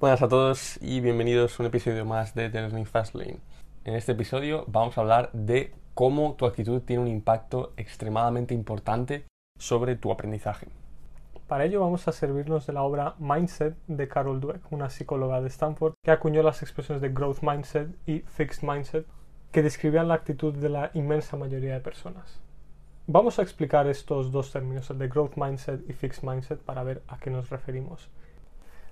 Buenas a todos y bienvenidos a un episodio más de The Learning Fastlane. En este episodio vamos a hablar de cómo tu actitud tiene un impacto extremadamente importante sobre tu aprendizaje. Para ello vamos a servirnos de la obra Mindset de Carol Dweck, una psicóloga de Stanford, que acuñó las expresiones de Growth Mindset y Fixed Mindset, que describían la actitud de la inmensa mayoría de personas. Vamos a explicar estos dos términos, el de Growth Mindset y Fixed Mindset, para ver a qué nos referimos.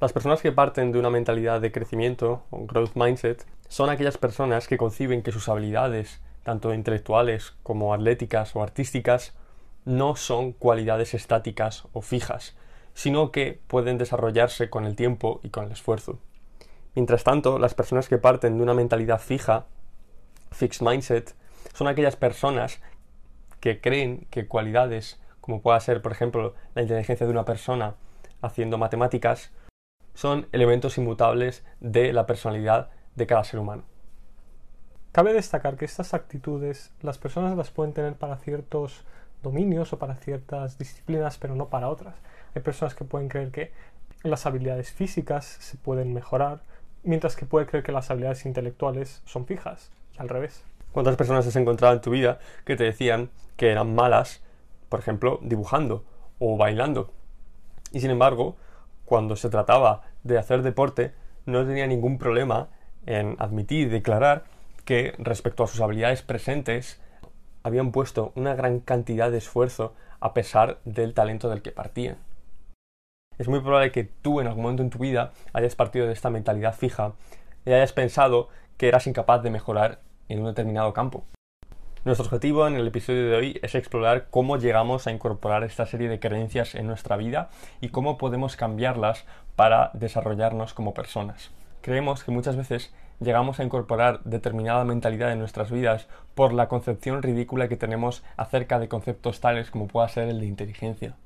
Las personas que parten de una mentalidad de crecimiento o growth mindset son aquellas personas que conciben que sus habilidades, tanto intelectuales como atléticas o artísticas, no son cualidades estáticas o fijas, sino que pueden desarrollarse con el tiempo y con el esfuerzo. Mientras tanto, las personas que parten de una mentalidad fija, fixed mindset, son aquellas personas que creen que cualidades como pueda ser, por ejemplo, la inteligencia de una persona haciendo matemáticas, son elementos inmutables de la personalidad de cada ser humano. Cabe destacar que estas actitudes las personas las pueden tener para ciertos dominios o para ciertas disciplinas, pero no para otras. Hay personas que pueden creer que las habilidades físicas se pueden mejorar, mientras que puede creer que las habilidades intelectuales son fijas, y al revés. ¿Cuántas personas has encontrado en tu vida que te decían que eran malas, por ejemplo, dibujando o bailando? Y sin embargo, cuando se trataba de hacer deporte, no tenía ningún problema en admitir y declarar que respecto a sus habilidades presentes habían puesto una gran cantidad de esfuerzo a pesar del talento del que partían. Es muy probable que tú en algún momento en tu vida hayas partido de esta mentalidad fija y hayas pensado que eras incapaz de mejorar en un determinado campo. Nuestro objetivo en el episodio de hoy es explorar cómo llegamos a incorporar esta serie de creencias en nuestra vida y cómo podemos cambiarlas para desarrollarnos como personas. Creemos que muchas veces llegamos a incorporar determinada mentalidad en nuestras vidas por la concepción ridícula que tenemos acerca de conceptos tales como pueda ser el de inteligencia.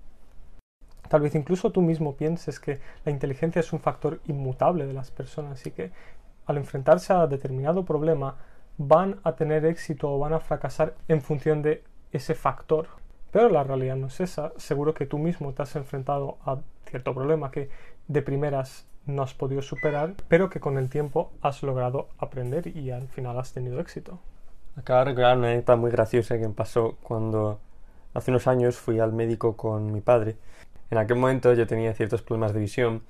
Tal vez incluso tú mismo pienses que la inteligencia es un factor inmutable de las personas y que al enfrentarse a determinado problema van a tener éxito o van a fracasar en función de ese factor. Pero la realidad no es esa. Seguro que tú mismo te has enfrentado a cierto problema que de primeras no has podido superar, pero que con el tiempo has logrado aprender y al final has tenido éxito. Acabo de recordar una anécdota muy graciosa que me pasó cuando hace unos años fui al médico con mi padre. En aquel momento yo tenía ciertos problemas de visión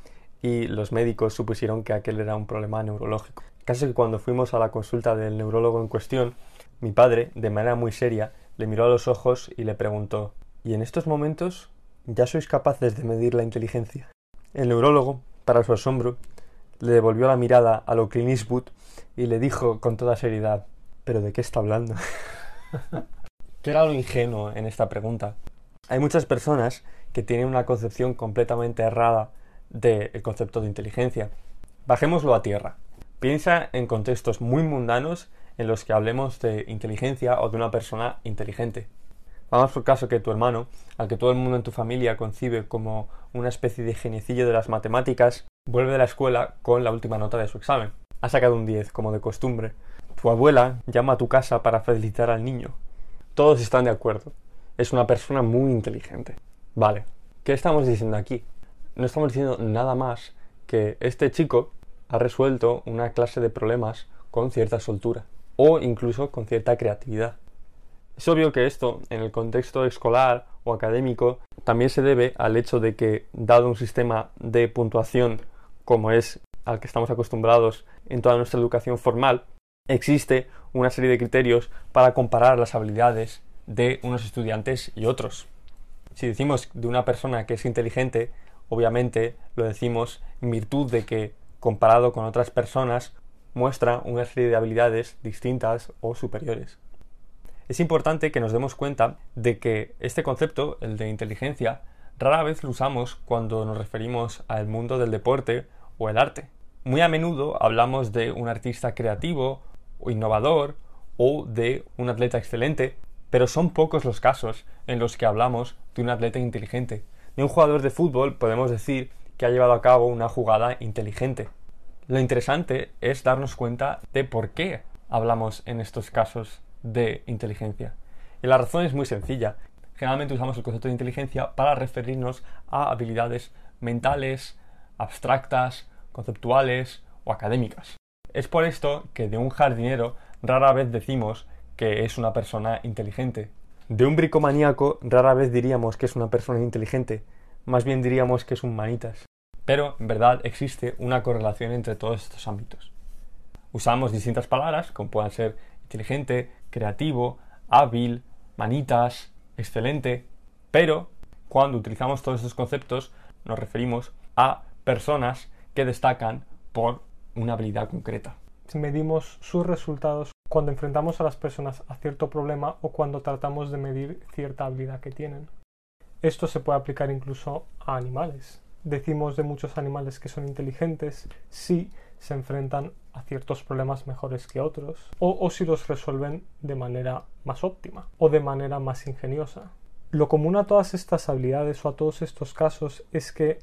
y los médicos supusieron que aquel era un problema neurológico. Casi que cuando fuimos a la consulta del neurólogo en cuestión, mi padre, de manera muy seria, le miró a los ojos y le preguntó ¿Y en estos momentos ya sois capaces de medir la inteligencia? El neurólogo, para su asombro, le devolvió la mirada a lo Clint y le dijo con toda seriedad ¿Pero de qué está hablando? ¿Qué era lo ingenuo en esta pregunta? Hay muchas personas que tienen una concepción completamente errada del concepto de inteligencia. Bajémoslo a tierra. Piensa en contextos muy mundanos en los que hablemos de inteligencia o de una persona inteligente. Vamos por caso que tu hermano, al que todo el mundo en tu familia concibe como una especie de geniecillo de las matemáticas, vuelve de la escuela con la última nota de su examen. Ha sacado un 10, como de costumbre. Tu abuela llama a tu casa para felicitar al niño. Todos están de acuerdo. Es una persona muy inteligente. Vale, ¿qué estamos diciendo aquí? No estamos diciendo nada más que este chico ha resuelto una clase de problemas con cierta soltura o incluso con cierta creatividad. Es obvio que esto, en el contexto escolar o académico, también se debe al hecho de que, dado un sistema de puntuación como es al que estamos acostumbrados en toda nuestra educación formal, existe una serie de criterios para comparar las habilidades de unos estudiantes y otros. Si decimos de una persona que es inteligente, obviamente lo decimos en virtud de que comparado con otras personas, muestra una serie de habilidades distintas o superiores. Es importante que nos demos cuenta de que este concepto, el de inteligencia, rara vez lo usamos cuando nos referimos al mundo del deporte o el arte. Muy a menudo hablamos de un artista creativo o innovador o de un atleta excelente, pero son pocos los casos en los que hablamos de un atleta inteligente. De un jugador de fútbol podemos decir que ha llevado a cabo una jugada inteligente. Lo interesante es darnos cuenta de por qué hablamos en estos casos de inteligencia. Y la razón es muy sencilla. Generalmente usamos el concepto de inteligencia para referirnos a habilidades mentales, abstractas, conceptuales o académicas. Es por esto que de un jardinero rara vez decimos que es una persona inteligente. De un bricomaníaco rara vez diríamos que es una persona inteligente, más bien diríamos que es un manitas. Pero en verdad existe una correlación entre todos estos ámbitos. Usamos distintas palabras, como puedan ser inteligente, creativo, hábil, manitas, excelente, pero cuando utilizamos todos estos conceptos nos referimos a personas que destacan por una habilidad concreta. Medimos sus resultados cuando enfrentamos a las personas a cierto problema o cuando tratamos de medir cierta habilidad que tienen. Esto se puede aplicar incluso a animales. Decimos de muchos animales que son inteligentes si se enfrentan a ciertos problemas mejores que otros o, si los resuelven de manera más óptima o de manera más ingeniosa. Lo común a todas estas habilidades o a todos estos casos es que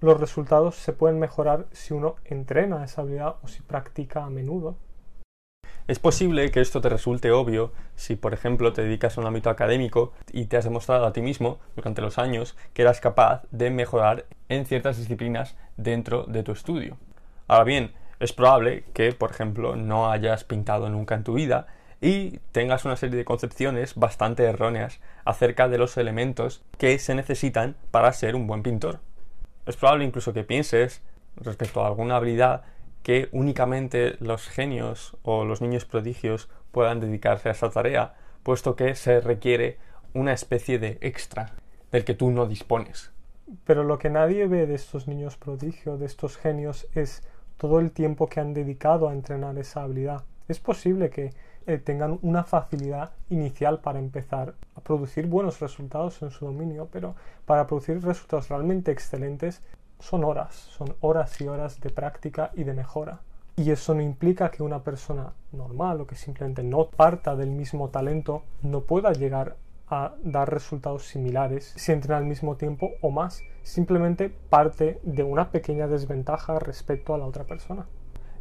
los resultados se pueden mejorar si uno entrena esa habilidad o si practica a menudo. Es posible que esto te resulte obvio si, por ejemplo, te dedicas a un ámbito académico y te has demostrado a ti mismo durante los años que eras capaz de mejorar en ciertas disciplinas dentro de tu estudio. Ahora bien, es probable que, por ejemplo, no hayas pintado nunca en tu vida y tengas una serie de concepciones bastante erróneas acerca de los elementos que se necesitan para ser un buen pintor. Es probable incluso que pienses respecto a alguna habilidad que únicamente los genios o los niños prodigios puedan dedicarse a esa tarea, puesto que se requiere una especie de extra del que tú no dispones. Pero lo que nadie ve de estos niños prodigios, de estos genios, es todo el tiempo que han dedicado a entrenar esa habilidad. Es posible que eh, tengan una facilidad inicial para empezar a producir buenos resultados en su dominio, pero para producir resultados realmente excelentes son horas, son horas y horas de práctica y de mejora. Y eso no implica que una persona normal o que simplemente no parta del mismo talento no pueda llegar a dar resultados similares si entrena al mismo tiempo o más. Simplemente parte de una pequeña desventaja respecto a la otra persona.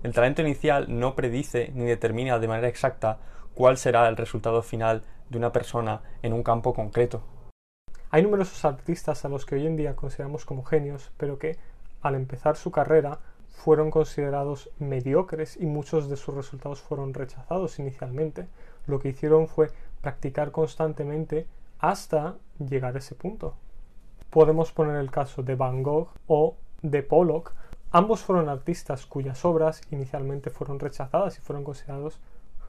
El talento inicial no predice ni determina de manera exacta cuál será el resultado final de una persona en un campo concreto. Hay numerosos artistas a los que hoy en día consideramos como genios, pero que al empezar su carrera fueron considerados mediocres y muchos de sus resultados fueron rechazados inicialmente. Lo que hicieron fue practicar constantemente hasta llegar a ese punto. Podemos poner el caso de Van Gogh o de Pollock. Ambos fueron artistas cuyas obras inicialmente fueron rechazadas y fueron considerados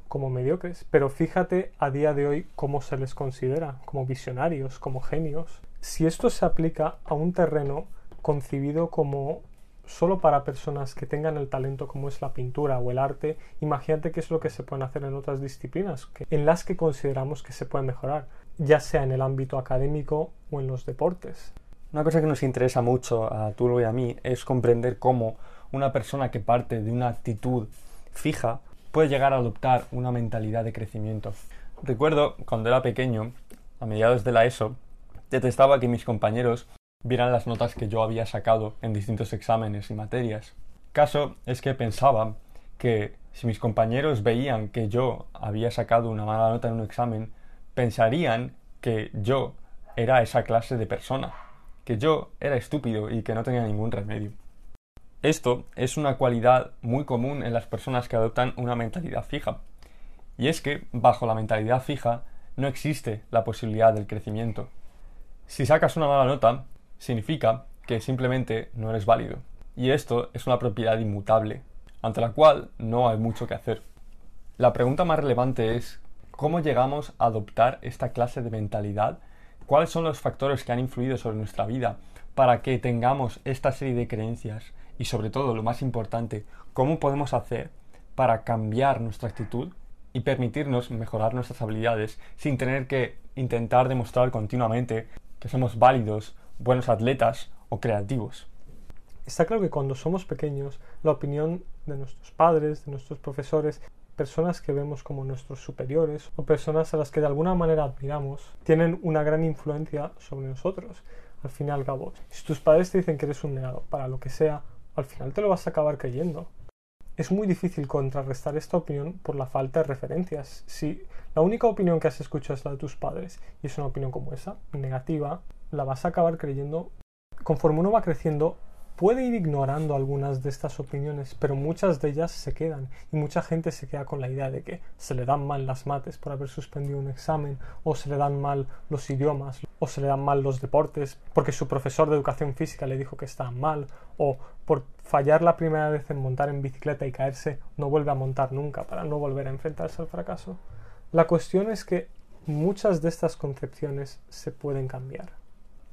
como mediocres, pero fíjate a día de hoy cómo se les considera, como visionarios, como genios. Si esto se aplica a un terreno concibido como solo para personas que tengan el talento como es la pintura o el arte, imagínate qué es lo que se pueden hacer en otras disciplinas, en las que consideramos que se puede mejorar, ya sea en el ámbito académico o en los deportes. Una cosa que nos interesa mucho a Tulo y a mí es comprender cómo una persona que parte de una actitud fija puede llegar a adoptar una mentalidad de crecimiento. Recuerdo cuando era pequeño, a mediados de la ESO, detestaba que mis compañeros vieran las notas que yo había sacado en distintos exámenes y materias. Caso es que pensaba que si mis compañeros veían que yo había sacado una mala nota en un examen, pensarían que yo era esa clase de persona, que yo era estúpido y que no tenía ningún remedio. Esto es una cualidad muy común en las personas que adoptan una mentalidad fija. Y es que, bajo la mentalidad fija, no existe la posibilidad del crecimiento. Si sacas una mala nota, significa que simplemente no eres válido. Y esto es una propiedad inmutable, ante la cual no hay mucho que hacer. La pregunta más relevante es, ¿cómo llegamos a adoptar esta clase de mentalidad? ¿Cuáles son los factores que han influido sobre nuestra vida para que tengamos esta serie de creencias y sobre todo, lo más importante, cómo podemos hacer para cambiar nuestra actitud y permitirnos mejorar nuestras habilidades sin tener que intentar demostrar continuamente que somos válidos, buenos atletas o creativos. Está claro que cuando somos pequeños, la opinión de nuestros padres, de nuestros profesores, personas que vemos como nuestros superiores o personas a las que de alguna manera admiramos, tienen una gran influencia sobre nosotros. Al fin y al si tus padres te dicen que eres un negado para lo que sea, al final te lo vas a acabar creyendo. Es muy difícil contrarrestar esta opinión por la falta de referencias. Si la única opinión que has escuchado es la de tus padres y es una opinión como esa, negativa, la vas a acabar creyendo. Conforme uno va creciendo, puede ir ignorando algunas de estas opiniones, pero muchas de ellas se quedan y mucha gente se queda con la idea de que se le dan mal las mates por haber suspendido un examen o se le dan mal los idiomas o se le dan mal los deportes porque su profesor de educación física le dijo que estaban mal o por fallar la primera vez en montar en bicicleta y caerse no vuelve a montar nunca para no volver a enfrentarse al fracaso. La cuestión es que muchas de estas concepciones se pueden cambiar.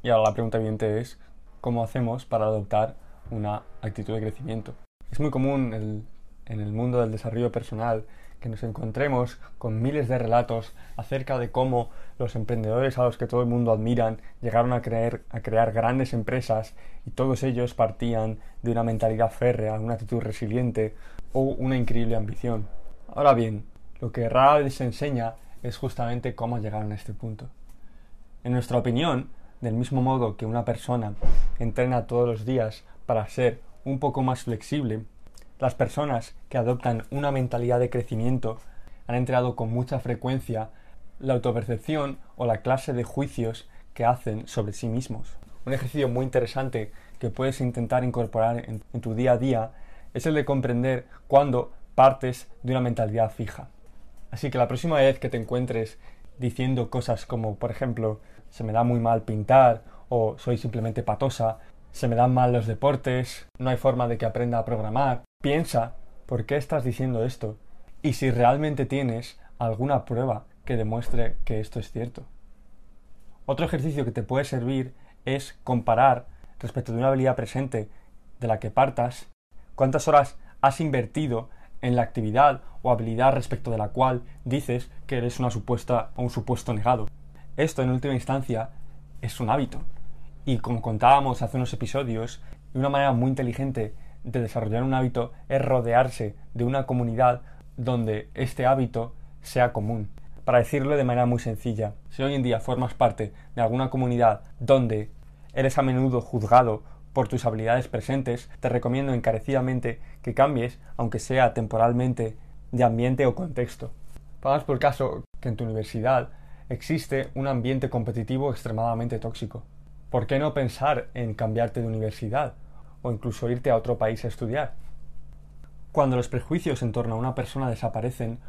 Y ahora la pregunta evidente es cómo hacemos para adoptar una actitud de crecimiento. Es muy común en el mundo del desarrollo personal que nos encontremos con miles de relatos acerca de cómo los emprendedores a los que todo el mundo admiran llegaron a, crear grandes empresas y todos ellos partían de una mentalidad férrea, una actitud resiliente o una increíble ambición. Ahora bien, lo que vez se enseña es justamente cómo llegaron a este punto. En nuestra opinión, del mismo modo que una persona entrena todos los días para ser un poco más flexible, las personas que adoptan una mentalidad de crecimiento han entrenado con mucha frecuencia la autopercepción o la clase de juicios que hacen sobre sí mismos. Un ejercicio muy interesante que puedes intentar incorporar en, en tu día a día es el de comprender cuándo partes de una mentalidad fija. Así que la próxima vez que te encuentres diciendo cosas como, por ejemplo, se me da muy mal pintar o soy simplemente patosa, se me dan mal los deportes, no hay forma de que aprenda a programar. Piensa por qué estás diciendo esto y si realmente tienes alguna prueba que demuestre que esto es cierto. Otro ejercicio que te puede servir es comparar respecto de una habilidad presente de la que partas cuántas horas has invertido en la actividad o habilidad respecto de la cual dices que eres una supuesta o un supuesto negado. Esto, en última instancia, es un hábito. Y como contábamos hace unos episodios, una manera muy inteligente de desarrollar un hábito es rodearse de una comunidad donde este hábito sea común. Para decirlo de manera muy sencilla, si hoy en día formas parte de alguna comunidad donde eres a menudo juzgado por tus habilidades presentes, te recomiendo encarecidamente que cambies, aunque sea temporalmente, de ambiente o contexto. Pongamos por caso que en tu universidad existe un ambiente competitivo extremadamente tóxico. ¿Por qué no pensar en cambiarte de universidad o incluso irte a otro país a estudiar? Cuando los prejuicios en torno a una persona desaparecen,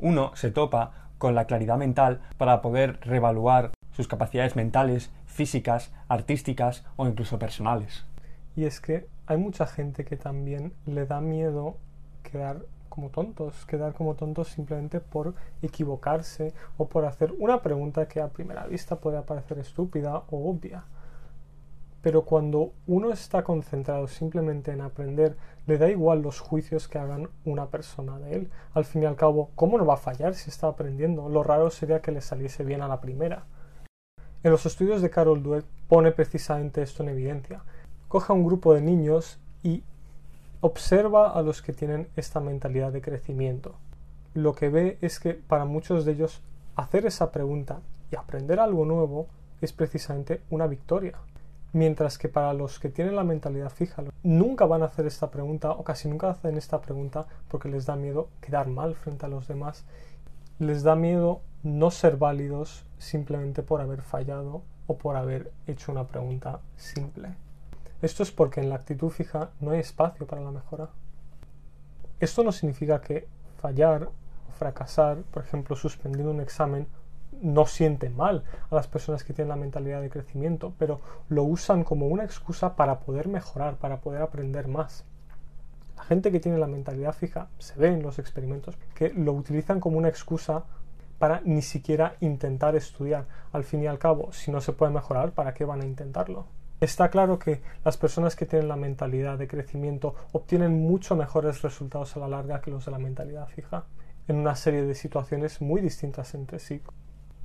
uno se topa con la claridad mental para poder reevaluar sus capacidades mentales, físicas, artísticas o incluso personales. Y es que hay mucha gente que también le da miedo quedar como tontos, quedar como tontos simplemente por equivocarse o por hacer una pregunta que a primera vista puede parecer estúpida o obvia. Pero cuando uno está concentrado simplemente en aprender, le da igual los juicios que hagan una persona de él. Al fin y al cabo, ¿cómo no va a fallar si está aprendiendo? Lo raro sería que le saliese bien a la primera. En los estudios de Carol Dweck pone precisamente esto en evidencia. Coge a un grupo de niños y observa a los que tienen esta mentalidad de crecimiento. Lo que ve es que para muchos de ellos hacer esa pregunta y aprender algo nuevo es precisamente una victoria. Mientras que para los que tienen la mentalidad fija, nunca van a hacer esta pregunta o casi nunca hacen esta pregunta porque les da miedo quedar mal frente a los demás. Les da miedo no ser válidos simplemente por haber fallado o por haber hecho una pregunta simple. Esto es porque en la actitud fija no hay espacio para la mejora. Esto no significa que fallar o fracasar, por ejemplo, suspendiendo un examen, no siente mal a las personas que tienen la mentalidad de crecimiento, pero lo usan como una excusa para poder mejorar, para poder aprender más. La gente que tiene la mentalidad fija, se ve en los experimentos, que lo utilizan como una excusa para ni siquiera intentar estudiar. Al fin y al cabo, si no se puede mejorar, ¿para qué van a intentarlo? Está claro que las personas que tienen la mentalidad de crecimiento obtienen mucho mejores resultados a la larga que los de la mentalidad fija, en una serie de situaciones muy distintas entre sí.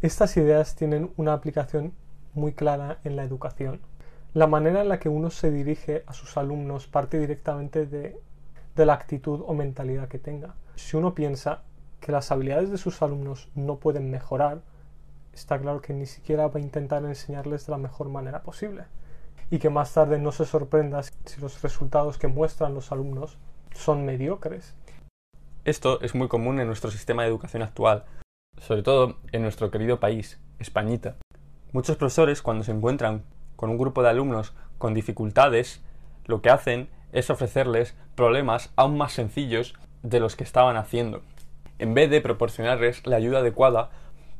Estas ideas tienen una aplicación muy clara en la educación. La manera en la que uno se dirige a sus alumnos parte directamente de, la actitud o mentalidad que tenga. Si uno piensa que las habilidades de sus alumnos no pueden mejorar, está claro que ni siquiera va a intentar enseñarles de la mejor manera posible y que más tarde no se sorprenda si los resultados que muestran los alumnos son mediocres. Esto es muy común en nuestro sistema de educación actual, sobre todo en nuestro querido país, Españita. Muchos profesores cuando se encuentran con un grupo de alumnos con dificultades, lo que hacen es ofrecerles problemas aún más sencillos de los que estaban haciendo, en vez de proporcionarles la ayuda adecuada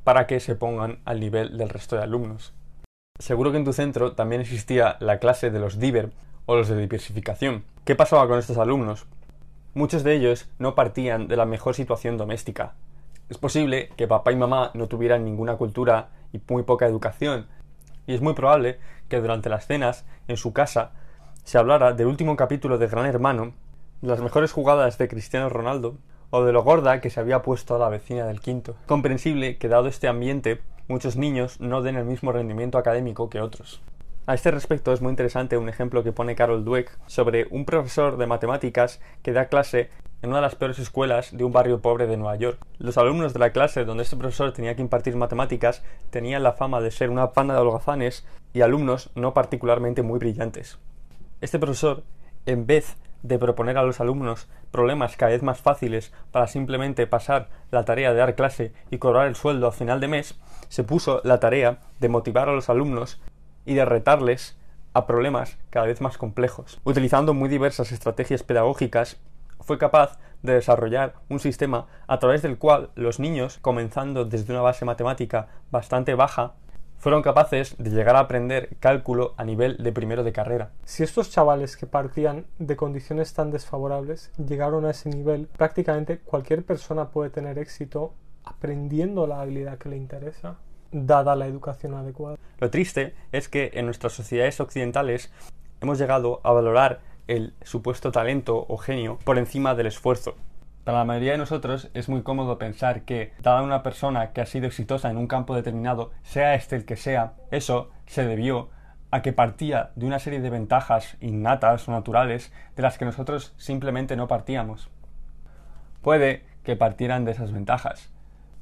para que se pongan al nivel del resto de alumnos. Seguro que en tu centro también existía la clase de los DIVER o los de diversificación. ¿Qué pasaba con estos alumnos? Muchos de ellos no partían de la mejor situación doméstica. Es posible que papá y mamá no tuvieran ninguna cultura y muy poca educación, y es muy probable que durante las cenas en su casa se hablara del último capítulo de Gran Hermano, de las mejores jugadas de Cristiano Ronaldo o de lo gorda que se había puesto a la vecina del quinto. Comprensible que dado este ambiente muchos niños no den el mismo rendimiento académico que otros. A este respecto es muy interesante un ejemplo que pone Carol Dweck sobre un profesor de matemáticas que da clase en una de las peores escuelas de un barrio pobre de Nueva York. Los alumnos de la clase donde este profesor tenía que impartir matemáticas tenían la fama de ser una panda de holgazanes y alumnos no particularmente muy brillantes. Este profesor, en vez de proponer a los alumnos problemas cada vez más fáciles para simplemente pasar la tarea de dar clase y cobrar el sueldo a final de mes, se puso la tarea de motivar a los alumnos y de retarles a problemas cada vez más complejos. Utilizando muy diversas estrategias pedagógicas, fue capaz de desarrollar un sistema a través del cual los niños, comenzando desde una base matemática bastante baja, fueron capaces de llegar a aprender cálculo a nivel de primero de carrera. Si estos chavales que partían de condiciones tan desfavorables llegaron a ese nivel, prácticamente cualquier persona puede tener éxito aprendiendo la habilidad que le interesa, dada la educación adecuada. Lo triste es que en nuestras sociedades occidentales hemos llegado a valorar el supuesto talento o genio por encima del esfuerzo. Para la mayoría de nosotros es muy cómodo pensar que, dada una persona que ha sido exitosa en un campo determinado, sea este el que sea, eso se debió a que partía de una serie de ventajas innatas o naturales de las que nosotros simplemente no partíamos. Puede que partieran de esas ventajas,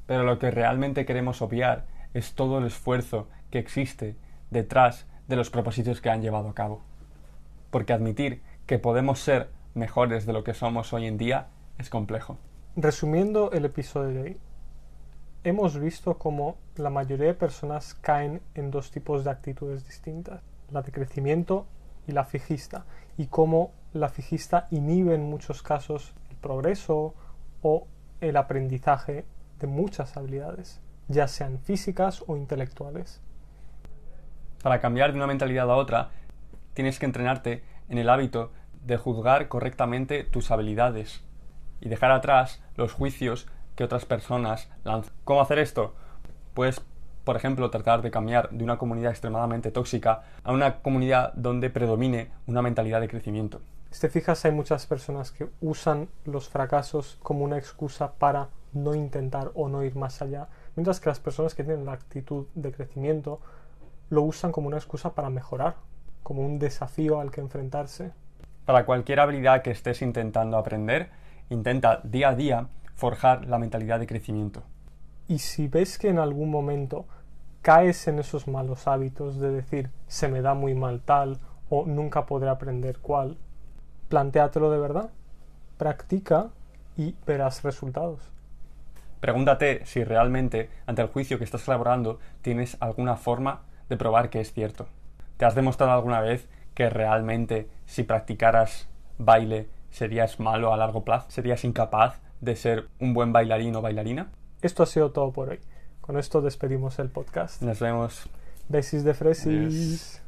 pero lo que realmente queremos obviar es todo el esfuerzo que existe detrás de los propósitos que han llevado a cabo. Porque admitir que podemos ser mejores de lo que somos hoy en día es complejo. Resumiendo el episodio de hoy, hemos visto cómo la mayoría de personas caen en dos tipos de actitudes distintas, la de crecimiento y la fijista, y cómo la fijista inhibe en muchos casos el progreso o el aprendizaje de muchas habilidades, ya sean físicas o intelectuales. Para cambiar de una mentalidad a otra, tienes que entrenarte en el hábito de juzgar correctamente tus habilidades, y dejar atrás los juicios que otras personas lanzan. ¿Cómo hacer esto? Pues, por ejemplo, tratar de cambiar de una comunidad extremadamente tóxica a una comunidad donde predomine una mentalidad de crecimiento. Si te fijas, hay muchas personas que usan los fracasos como una excusa para no intentar o no ir más allá, mientras que las personas que tienen la actitud de crecimiento lo usan como una excusa para mejorar, como un desafío al que enfrentarse. Para cualquier habilidad que estés intentando aprender, Intenta día a día forjar la mentalidad de crecimiento. Y si ves que en algún momento caes en esos malos hábitos de decir se me da muy mal tal o nunca podré aprender cuál, plantéatelo de verdad, practica y verás resultados. Pregúntate si realmente ante el juicio que estás elaborando tienes alguna forma de probar que es cierto. ¿Te has demostrado alguna vez que realmente si practicaras baile ¿Serías malo a largo plazo? ¿Serías incapaz de ser un buen bailarín o bailarina? Esto ha sido todo por hoy. Con esto despedimos el podcast. Nos vemos. Besis de fresis.